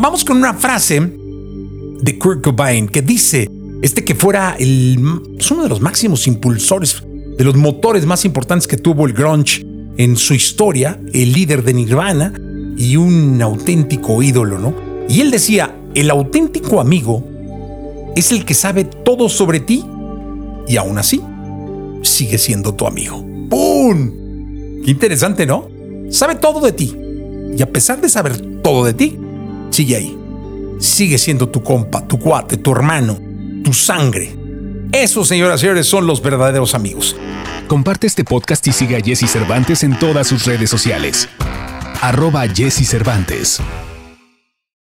Vamos con una frase de Kurt Cobain que dice, este que fuera el, pues, uno de los máximos impulsores, de los motores más importantes que tuvo el grunge en su historia, el líder de Nirvana y un auténtico ídolo, ¿no? Y él decía, el auténtico amigo es el que sabe todo sobre ti y aún así sigue siendo tu amigo. ¡Pum! Qué interesante, ¿no? Sabe todo de ti y a pesar de saber todo de ti, sigue ahí. Sigue siendo tu compa, tu cuate, tu hermano, tu sangre. Esos, señoras y señores, son los verdaderos amigos. Comparte este podcast y sigue a Jesse Cervantes en todas sus redes sociales. Arroba Jesse Cervantes.